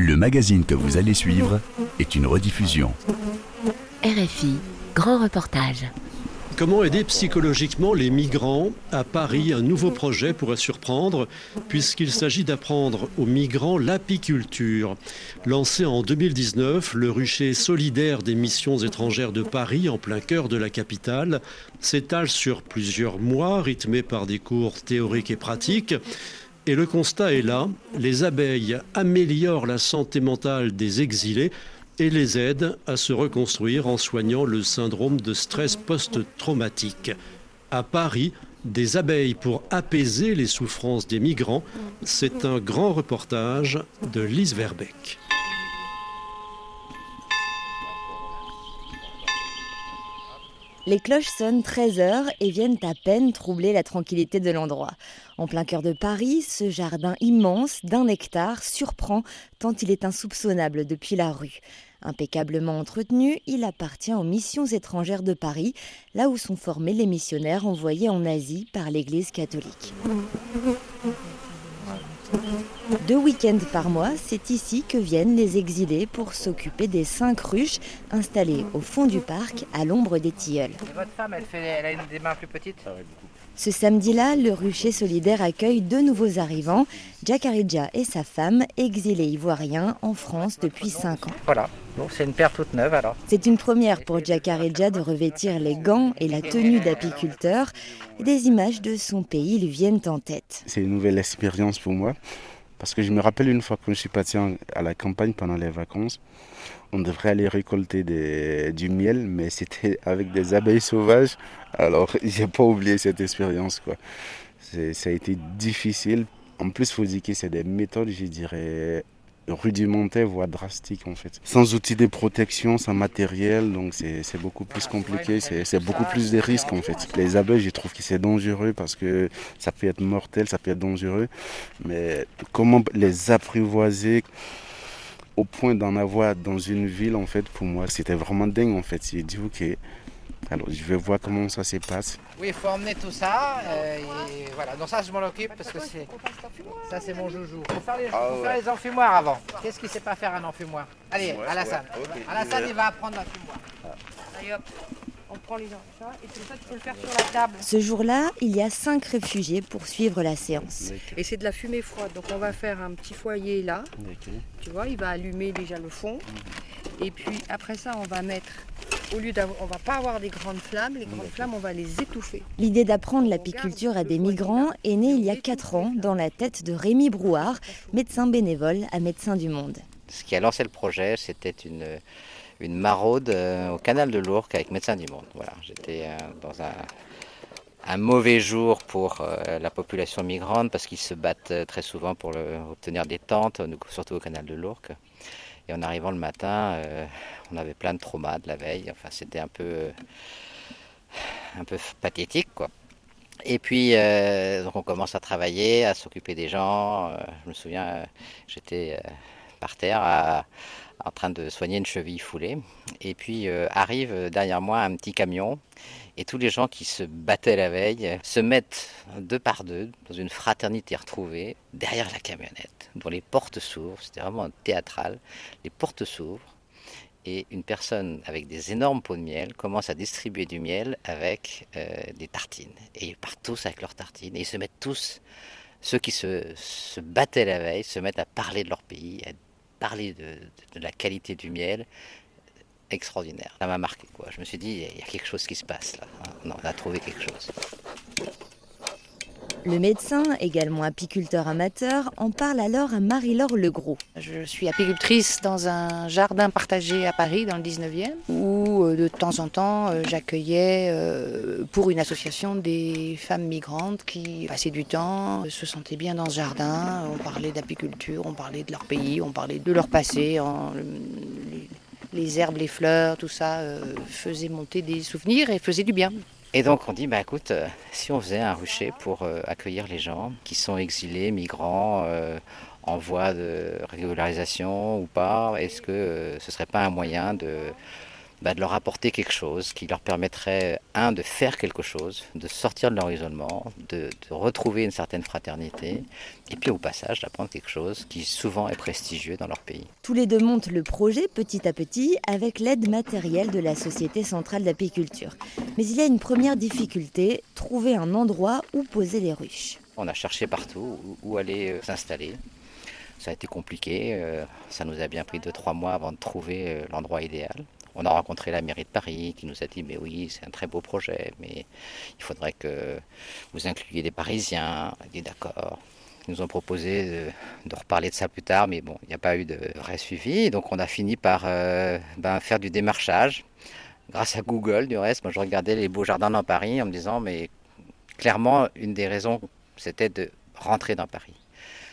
Le magazine que vous allez suivre est une rediffusion. RFI, grand reportage. Comment aider psychologiquement les migrants À Paris, un nouveau projet pourrait surprendre puisqu'il s'agit d'apprendre aux migrants l'apiculture. Lancé en 2019, le rucher solidaire des missions étrangères de Paris, en plein cœur de la capitale, s'étale sur plusieurs mois, rythmé par des cours théoriques et pratiques. Et le constat est là, les abeilles améliorent la santé mentale des exilés et les aident à se reconstruire en soignant le syndrome de stress post-traumatique. À Paris, des abeilles pour apaiser les souffrances des migrants, c'est un grand reportage de Lise Verbeck. Les cloches sonnent 13 heures et viennent à peine troubler la tranquillité de l'endroit. En plein cœur de Paris, ce jardin immense d'un hectare surprend tant il est insoupçonnable depuis la rue. Impeccablement entretenu, il appartient aux missions étrangères de Paris, là où sont formés les missionnaires envoyés en Asie par l'Église catholique. Deux week-ends par mois, c'est ici que viennent les exilés pour s'occuper des cinq ruches installées au fond du parc à l'ombre des tilleuls. Votre femme, elle, fait, elle a une des mains plus petites Ce samedi-là, le rucher solidaire accueille deux nouveaux arrivants, Jack Aridja et sa femme, exilés ivoiriens en France depuis cinq ans. Voilà, c'est une paire toute neuve alors. C'est une première pour Jack Aridja de revêtir les gants et la tenue d'apiculteur. Des images de son pays lui viennent en tête. C'est une nouvelle expérience pour moi. Parce que je me rappelle une fois que je suis parti à la campagne pendant les vacances, on devrait aller récolter du miel, mais c'était avec des abeilles sauvages. Alors, j'ai pas oublié cette expérience. Quoi. Ça a été difficile. En plus, il faut dire que c'est des méthodes, je dirais, rudimentaire, voire drastique en fait. Sans outils de protection, sans matériel, donc c'est beaucoup plus compliqué, c'est beaucoup plus de risques en fait. Les abeilles, je trouve que c'est dangereux parce que ça peut être mortel, ça peut être dangereux, mais comment les apprivoiser au point d'en avoir dans une ville en fait, pour moi, c'était vraiment dingue en fait. J'ai dit ok, alors je vais voir comment ça se passe. Oui, il faut emmener tout ça. Euh, et voilà, donc ça je m'en occupe parce que c'est ça c'est mon joujou. Il faut faire les, Ah faut faire les enfumoirs avant. Qu'est-ce qu'il sait pas faire un enfumoir? Allez, Alassane. Alassane il va apprendre l'enfumoir. Allez hop, on prend les ça et c'est ça tu peux le faire sur la table. Ce jour-là, il y a cinq réfugiés pour suivre la séance. Et c'est de la fumée froide, donc on va faire un petit foyer là, tu vois, il va allumer déjà le fond. Et puis après ça, on va mettre, au lieu d'avoir, on va pas avoir des grandes flammes, les grandes flammes, on va les étouffer. L'idée d'apprendre l'apiculture à des migrants est née il y a 4 ans dans la tête de Rémi Brouard, médecin bénévole à Médecins du Monde. Ce qui a lancé le projet, c'était une, une maraude euh, au canal de l'Ourcq avec Médecins du Monde. Voilà, j'étais euh, dans un, un mauvais jour pour euh, la population migrante parce qu'ils se battent très souvent pour le- obtenir des tentes, surtout au canal de l'Ourcq. Et en arrivant le matin, euh, on avait plein de traumas de la veille. Enfin, c'était un peu, euh, pathétique. Et puis, euh, on commence à travailler, à s'occuper des gens. Je me souviens, j'étais par terre en train de soigner une cheville foulée. Et puis arrive derrière moi un petit camion. Et tous les gens qui se battaient la veille se mettent deux par deux dans une fraternité retrouvée derrière la camionnette, dont les portes s'ouvrent. C'était vraiment théâtral. Les portes s'ouvrent et une personne avec des énormes pots de miel commence à distribuer du miel avec euh, des tartines. Et ils partent tous avec leurs tartines et ils se mettent tous, ceux qui se, battaient la veille, se mettent à parler de leur pays, à parler de la qualité du miel. Extraordinaire. Ça m'a marqué quoi. Je me suis dit, il y a quelque chose qui se passe là. Non, on a trouvé quelque chose. Le médecin, également apiculteur amateur, en parle alors à Marie-Laure Legros. Je suis apicultrice dans un jardin partagé à Paris, dans le 19e, où euh, de temps en temps euh, j'accueillais euh, pour une association des femmes migrantes qui passaient du temps, se sentaient bien dans ce jardin. On parlait d'apiculture, on parlait de leur pays, on parlait de leur passé. en- les, herbes, les fleurs, tout ça euh, faisait monter des souvenirs et faisait du bien. Et donc on dit, bah écoute, euh, si on faisait un rucher pour euh, accueillir les gens qui sont exilés, migrants, en voie de régularisation ou pas, est-ce que ce serait pas un moyen de, bah, de leur apporter quelque chose qui leur permettrait, un, de faire quelque chose, de sortir de leur isolement, de, de retrouver une certaine fraternité, et puis au passage d'apprendre quelque chose qui souvent est prestigieux dans leur pays. Tous les deux montent le projet petit à petit avec l'aide matérielle de la Société centrale d'apiculture. Mais il y a une première difficulté, trouver un endroit où poser les ruches. On a cherché partout où aller euh, s'installer. Ça a été compliqué, euh, ça nous a bien pris 2-3 mois avant de trouver euh, l'endroit idéal. On a rencontré la mairie de Paris qui nous a dit mais oui c'est un très beau projet mais il faudrait que vous incluiez des Parisiens. On a dit d'accord. Ils nous ont proposé de, reparler de ça plus tard mais bon il n'y a pas eu de vrai suivi donc on a fini par euh, ben, faire du démarchage grâce à Google du reste. Moi je regardais les beaux jardins dans Paris en me disant mais clairement une des raisons c'était de rentrer dans Paris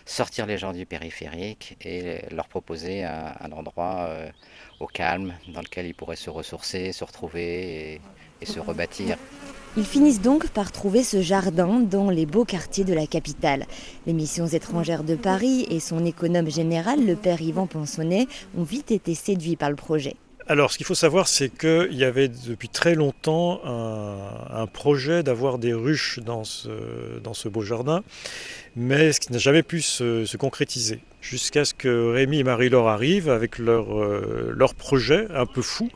sortir les gens du périphérique et leur proposer un, un endroit euh, au calme dans lequel ils pourraient se ressourcer, se retrouver et, se rebâtir. Ils finissent donc par trouver ce jardin dans les beaux quartiers de la capitale. Les missions étrangères de Paris et son économe général, le père Yvan Ponsonnet, ont vite été séduits par le projet. Alors, ce qu'il faut savoir, c'est qu'il y avait depuis très longtemps un, projet d'avoir des ruches dans ce, beau jardin, mais ce qui n'a jamais pu se, se concrétiser. Jusqu'à ce que Rémi et Marie-Laure arrivent avec leur, euh, leur projet un peu fou.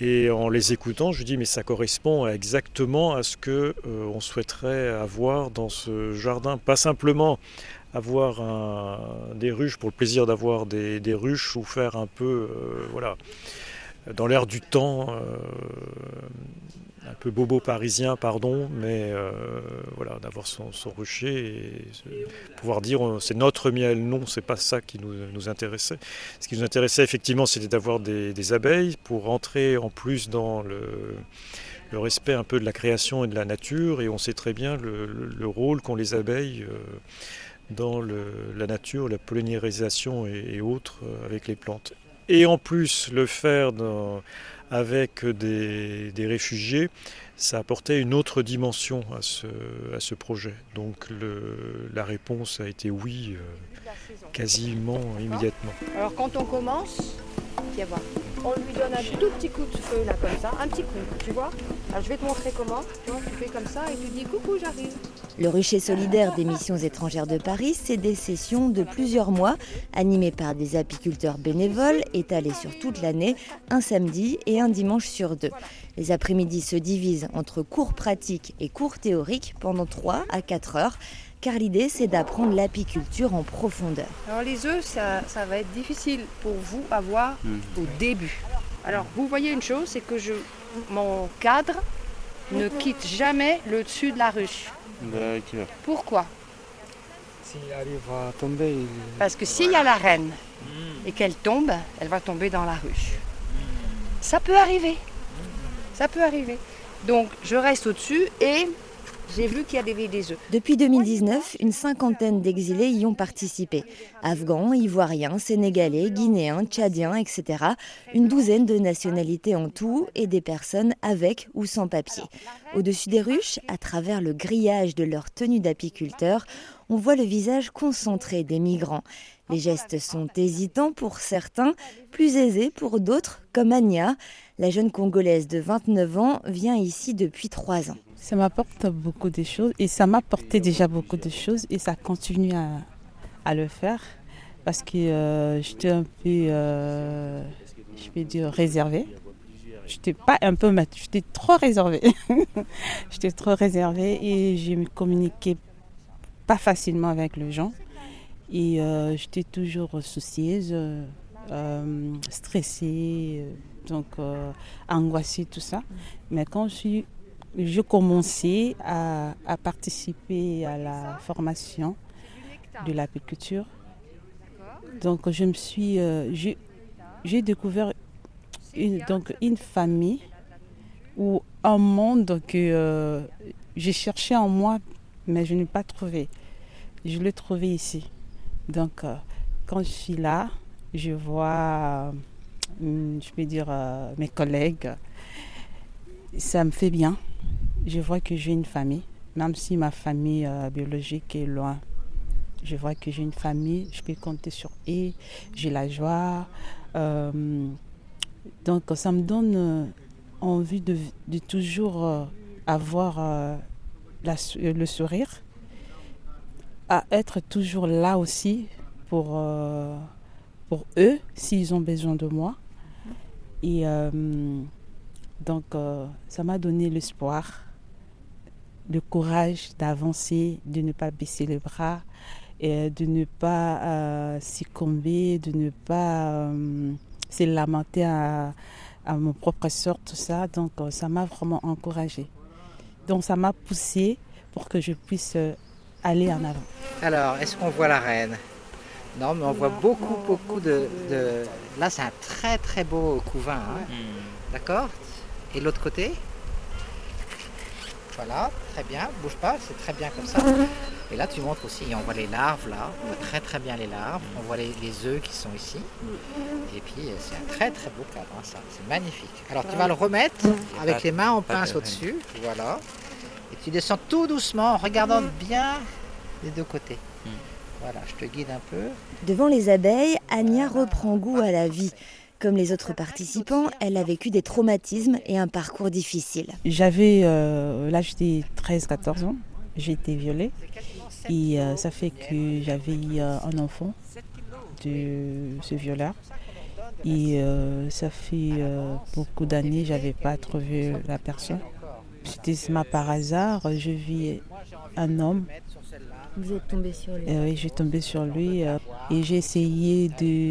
Et en les écoutant, je dis mais ça correspond exactement à ce que euh, on souhaiterait avoir dans ce jardin, pas simplement avoir des ruches pour le plaisir d'avoir des, des, ruches ou faire un peu euh, voilà dans l'air du temps, euh, un peu bobo parisien, pardon, mais euh, voilà, d'avoir son, rucher et pouvoir dire c'est notre miel. Non, c'est pas ça qui nous, intéressait. Ce qui nous intéressait effectivement, c'était d'avoir des, abeilles pour rentrer en plus dans le, respect un peu de la création et de la nature. Et on sait très bien le, le, le rôle qu'ont les abeilles. Euh, dans la nature, la pollinisation et autres avec les plantes et en plus le faire avec des, réfugiés, ça apportait une autre dimension à ce, projet. Donc la réponse a été oui, euh, quasiment immédiatement. Alors quand on commence. On lui donne un tout petit coup de feu là comme ça, un petit coup, tu vois Alors je vais te montrer comment. Tu, vois, tu fais comme ça et tu dis coucou, j'arrive. Le rucher solidaire des missions étrangères de Paris, c'est des sessions de plusieurs mois animées par des apiculteurs bénévoles étalées sur toute l'année, un samedi et un dimanche sur deux. Les après-midi se divisent entre cours pratiques et cours théoriques pendant 3 à 4 heures car l'idée c'est d'apprendre l'apiculture en profondeur. Alors les œufs, ça, ça, va être difficile pour vous à voir mmh. au début. Alors vous voyez une chose, c'est que je, mon cadre ne quitte jamais le dessus de la ruche. D'accord. Pourquoi? Si elle va tomber. Il... Parce que s'il y a la reine et qu'elle tombe, elle va tomber dans la ruche. Ça peut arriver. Ça peut arriver. Donc je reste au-dessus et Depuis 2019, une cinquantaine d'exilés y ont participé. Afghans, Ivoiriens, Sénégalais, Guinéens, Tchadiens, etc. Une douzaine de nationalités en tout et des personnes avec ou sans papier. Au-dessus des ruches, à travers le grillage de leur tenue d'apiculteur, on voit le visage concentré des migrants. Les gestes sont hésitants pour certains, plus aisés pour d'autres, comme Anya. La jeune Congolaise de 29 ans vient ici depuis 3 ans. Ça m'apporte beaucoup de choses et ça m'apportait déjà beaucoup de choses et ça continue à, à le faire parce que euh, j'étais un peu, euh, je vais dire, réservée. J'étais pas un peu, j'étais trop réservée. j'étais trop réservée et je me communiquais pas facilement avec les gens. Et euh, j'étais toujours soucieuse, euh, stressée, donc euh, angoissée, tout ça. Mais quand je suis je commençais à, participer à la formation de l'apiculture. Donc je me suis, j'ai découvert une, donc une famille ou un monde que j'ai cherché en moi, mais je n'ai pas trouvé. Je l'ai trouvé ici. Donc euh, quand je suis là, je vois, je peux dire, euh, mes collègues. Ça me fait bien je vois que j'ai une famille, même si ma famille euh, biologique est loin. Je vois que j'ai une famille, je peux compter sur eux, j'ai la joie, euh, Donc ça me donne envie de, toujours avoir le sourire, à être toujours là aussi pour, pour eux s'ils ont besoin de moi. Et donc ça m'a donné l'espoir le courage d'avancer, de ne pas baisser les bras, et de ne pas euh, succomber, de ne pas euh, se lamenter à, mon propre sort, tout ça. Donc euh, ça m'a vraiment encouragée. Donc ça m'a poussé pour que je puisse aller en avant. Alors, est-ce qu'on voit la reine? Non, mais on voit beaucoup, beaucoup de... Là, c'est un très, très beau couvain. Hein. Hmm. D'accord? Et l'autre côté? Voilà, très bien, bouge pas, c'est très bien comme ça. Et là, tu montres aussi, on voit les larves là, on voit très très bien les larves, on voit les, œufs qui sont ici. Et puis, euh, c'est un très très beau cadre, hein, ça, c'est magnifique. Alors, tu vas le remettre avec les mains en pince au-dessus, voilà. Et tu descends tout doucement en regardant bien les deux côtés. Hmm. Voilà, je te guide un peu. Devant les abeilles, Anya reprend goût à la vie. Comme les autres participants, elle a vécu des traumatismes et un parcours difficile. J'avais euh, l'âge de 13-14 ans, j'ai été violée et euh, ça fait que j'avais euh, un enfant de ce violeur. Et ça fait beaucoup d'années n'avais pas trouvé la personne. C'était par hasard, je vis un homme vous êtes tombé sur lui Oui, j'ai tombé sur lui euh, et j'ai essayé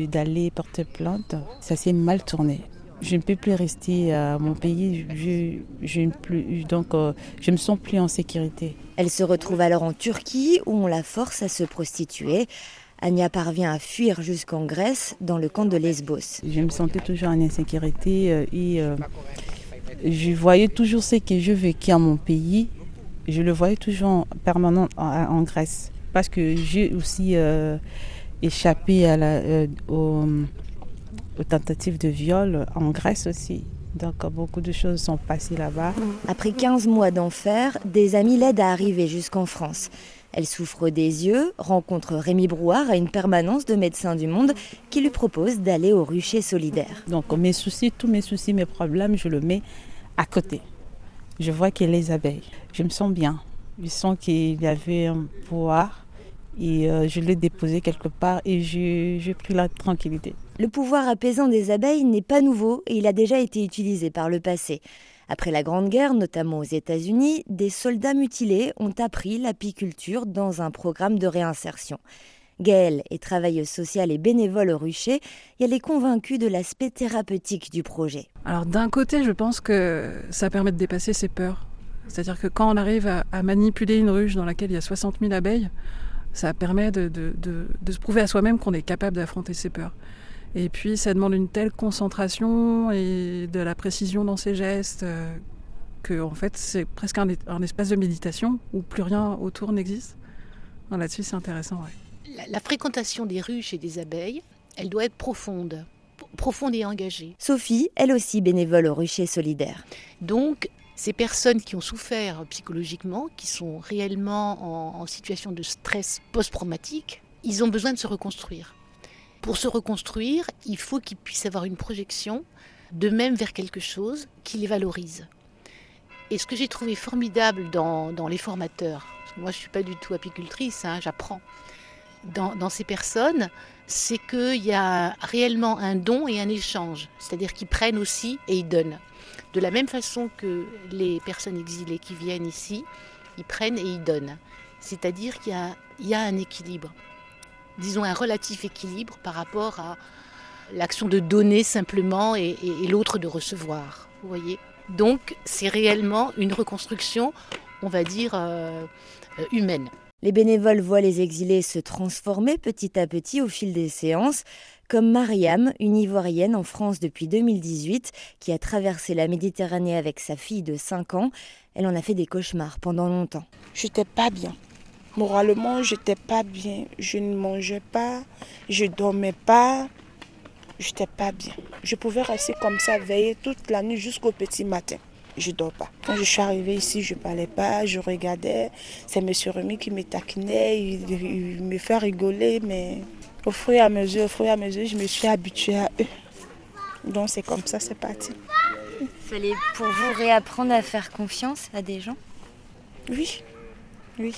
d'aller porter plainte. Ça s'est mal tourné. Je ne peux plus rester à mon pays. Je, je, plus, donc, euh, je me sens plus en sécurité. Elle se retrouve alors en Turquie où on la force à se prostituer. Anya parvient à fuir jusqu'en Grèce, dans le camp de Lesbos. Je me sentais toujours en insécurité euh, et je voyais toujours ce que je vécu à mon pays je le voyais toujours permanent en, Grèce. Parce que j'ai aussi euh, échappé à la, euh, aux, tentatives de viol en Grèce aussi. Donc beaucoup de choses sont passées là-bas. Après 15 mois d'enfer, des amis l'aident à arriver jusqu'en France. Elle souffre des yeux, rencontre Rémi Brouard à une permanence de Médecins du Monde qui lui propose d'aller au rucher solidaire. Donc mes soucis, tous mes soucis, mes problèmes, je le mets à côté je vois qu'il y a les abeilles. Je me sens bien. Je sens qu'il y avait un pouvoir et euh, je l'ai déposé quelque part et j'ai pris la tranquillité. Le pouvoir apaisant des abeilles n'est pas nouveau et il a déjà été utilisé par le passé. Après la Grande Guerre, notamment aux États-Unis, des soldats mutilés ont appris l'apiculture dans un programme de réinsertion. Gaëlle est travailleuse sociale et bénévole au rucher et elle est convaincue de l'aspect thérapeutique du projet. Alors d'un côté, je pense que ça permet de dépasser ses peurs. C'est-à-dire que quand on arrive à, manipuler une ruche dans laquelle il y a 60 000 abeilles, ça permet de, se prouver à soi-même qu'on est capable d'affronter ses peurs. Et puis ça demande une telle concentration et de la précision dans ses gestes euh, que en fait c'est presque un, espace de méditation où plus rien autour n'existe. Là-dessus c'est intéressant. La, fréquentation des ruches et des abeilles, elle doit être profonde, profonde et engagée. Sophie, elle aussi bénévole au rucher solidaire. Donc, ces personnes qui ont souffert psychologiquement, qui sont réellement en, situation de stress post-traumatique, ils ont besoin de se reconstruire. Pour se reconstruire, il faut qu'ils puissent avoir une projection de même vers quelque chose qui les valorise. Et ce que j'ai trouvé formidable dans, les formateurs, moi je ne suis pas du tout apicultrice, hein, j'apprends, dans, ces personnes, c'est qu'il y a réellement un don et un échange, c'est-à-dire qu'ils prennent aussi et ils donnent. De la même façon que les personnes exilées qui viennent ici, ils prennent et ils donnent. C'est-à-dire qu'il y, a, un équilibre, disons un relatif équilibre par rapport à l'action de donner simplement et, l'autre de recevoir. Vous voyez Donc c'est réellement une reconstruction, on va dire, euh, euh, humaine. Les bénévoles voient les exilés se transformer petit à petit au fil des séances, comme Mariam, une Ivoirienne en France depuis 2018, qui a traversé la Méditerranée avec sa fille de 5 ans. Elle en a fait des cauchemars pendant longtemps. J'étais pas bien. Moralement, j'étais pas bien. Je ne mangeais pas, je dormais pas. J'étais pas bien. Je pouvais rester comme ça, veiller toute la nuit jusqu'au petit matin je dors pas. Quand je suis arrivée ici, je parlais pas, je regardais. C'est M. Remy qui me taquinait, il, me fait rigoler, mais au fur et à mesure, au fur et à mesure, je me suis habituée à eux. Donc c'est comme ça, c'est parti. Il fallait pour vous réapprendre à faire confiance à des gens? Oui, oui.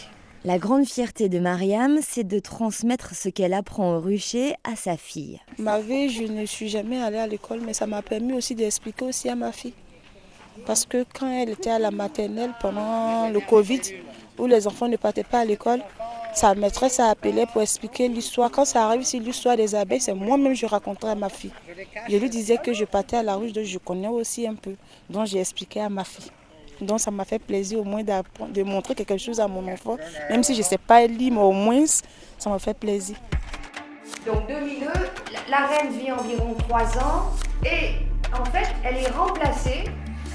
La grande fierté de Mariam, c'est de transmettre ce qu'elle apprend au rucher à sa fille. Ma vie, je ne suis jamais allée à l'école, mais ça m'a permis aussi d'expliquer aussi à ma fille. Parce que quand elle était à la maternelle pendant le Covid, où les enfants ne partaient pas à l'école, sa maîtresse a appelé pour expliquer l'histoire. Quand ça arrive sur l'histoire des abeilles, c'est moi-même je racontais à ma fille. Je lui disais que je partais à la ruche, donc je connais aussi un peu. Donc j'ai expliqué à ma fille. Donc ça m'a fait plaisir au moins de montrer quelque chose à mon enfant. Même si je ne sais pas lire, mais au moins ça m'a fait plaisir. Donc 2002, la reine vit environ 3 ans et en fait elle est remplacée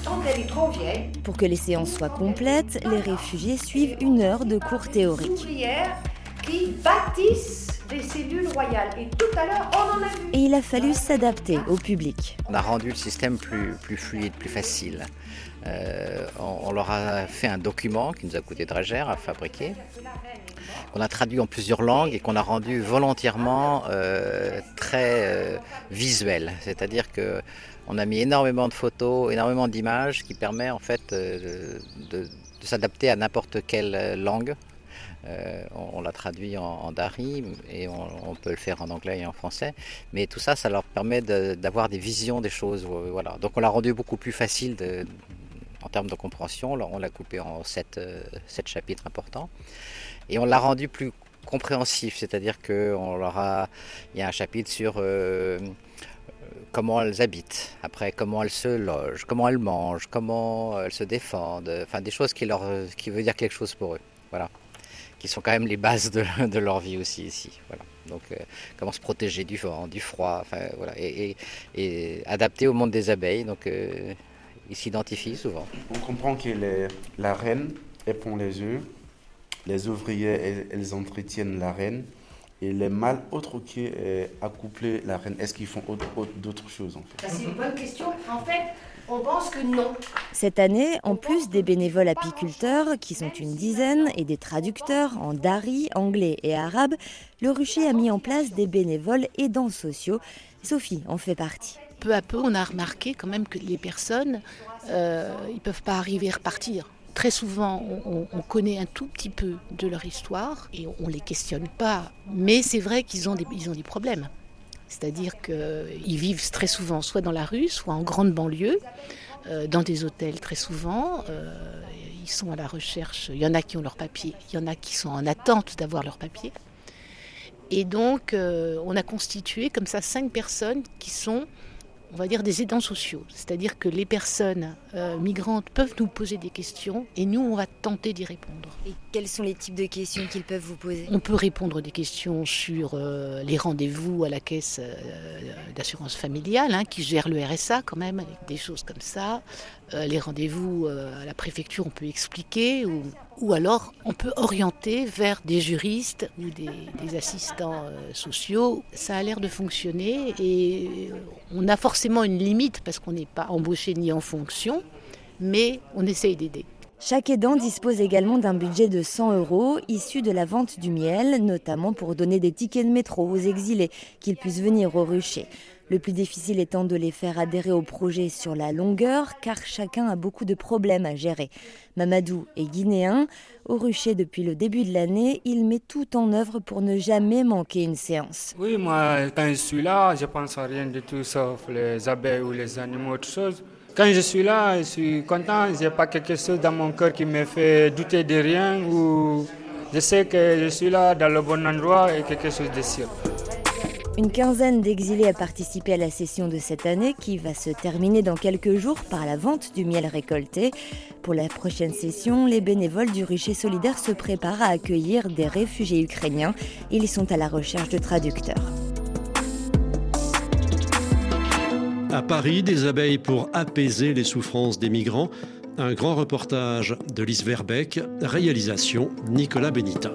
quand elle est trop vieille. Pour que les séances soient complètes, les réfugiés suivent une heure de cours théoriques. Qui bâtissent des cellules royales. Et tout à l'heure, on en a vu. Et il a fallu s'adapter au public. On a rendu le système plus, plus fluide, plus facile. Euh, leur a fait un document qui nous a coûté très cher à fabriquer, qu'on a traduit en plusieurs langues et qu'on a rendu volontairement euh, très euh, visuel. C'est-à-dire que on a mis énormément de photos, énormément d'images qui permet en fait de, s'adapter à n'importe quelle langue. on, l'a traduit en, dari et on, peut le faire en anglais et en français. Mais tout ça, ça leur permet d'avoir des visions des choses. Voilà. Donc on l'a rendu beaucoup plus facile de, en termes de compréhension. On l'a coupé en sept, euh, sept, chapitres importants. Et on l'a rendu plus compréhensif, c'est-à-dire qu'on leur a, il y a un chapitre sur euh, comment elles habitent, après comment elles se logent, comment elles mangent, comment elles se défendent, enfin des choses qui leur, qui dire quelque chose pour eux, voilà, qui sont quand même les bases de, leur vie aussi ici, voilà. Donc euh, comment se protéger du vent, du froid, enfin voilà, et, et, adapter au monde des abeilles, donc ils s'identifient souvent. On comprend que la reine, elle pond les œufs, les ouvriers, elles, entretiennent la reine, et les mâles, autres qui accoupler la reine, est-ce qu'ils font d'autres choses en fait? C'est une bonne question. En fait, on pense que non. Cette année, en plus des bénévoles apiculteurs, qui sont une dizaine, et des traducteurs en dari, anglais et arabe, le rucher a mis en place des bénévoles aidants sociaux. Sophie en fait partie peu à peu, on a remarqué quand même que les personnes, euh, ils ne peuvent pas arriver à repartir. Très souvent, on, connaît un tout petit peu de leur histoire et on ne les questionne pas. Mais c'est vrai qu'ils ont, des, problèmes. C'est-à-dire qu'ils vivent très souvent soit dans la rue, soit en grande banlieue, euh, dans des hôtels très souvent. Euh, ils sont à la recherche. Il y en a qui ont leur papier, il y en a qui sont en attente d'avoir leur papier. Et donc, on a constitué comme ça cinq personnes qui sont on va dire, des aidants sociaux. C'est-à-dire que les personnes euh, migrantes peuvent nous poser des questions et nous, on va tenter d'y répondre. Et quels sont les types de questions qu'ils peuvent vous poser? On peut répondre des questions sur euh, les rendez-vous à la caisse euh, d'assurance familiale, hein, qui gère le RSA quand même, avec des choses comme ça. Les rendez-vous à la préfecture, on peut expliquer, ou, alors on peut orienter vers des juristes ou des, des assistants sociaux. Ça a l'air de fonctionner et on a forcément une limite parce qu'on n'est pas embauché ni en fonction mais on essaye d'aider. Chaque aidant dispose également d'un budget de 100 euros issu de la vente du miel, notamment pour donner des tickets de métro aux exilés, qu'ils puissent venir au rucher. Le plus difficile étant de les faire adhérer au projet sur la longueur, car chacun a beaucoup de problèmes à gérer. Mamadou est guinéen. Au rucher depuis le début de l'année, il met tout en œuvre pour ne jamais manquer une séance. Oui, moi, quand je suis là, je pense à rien du tout sauf les abeilles ou les animaux, autre chose. Quand je suis là, je suis content. Je n'ai pas quelque chose dans mon cœur qui me fait douter de rien ou je sais que je suis là dans le bon endroit et quelque chose de sûr. Une quinzaine d'exilés a participé à la session de cette année qui va se terminer dans quelques jours par la vente du miel récolté. Pour la prochaine session, les bénévoles du Rucher Solidaire se préparent à accueillir des réfugiés ukrainiens. Ils sont à la recherche de traducteurs. À Paris, des abeilles pour apaiser les souffrances des migrants. Un grand reportage de Lise Verbeck, réalisation Nicolas Benita.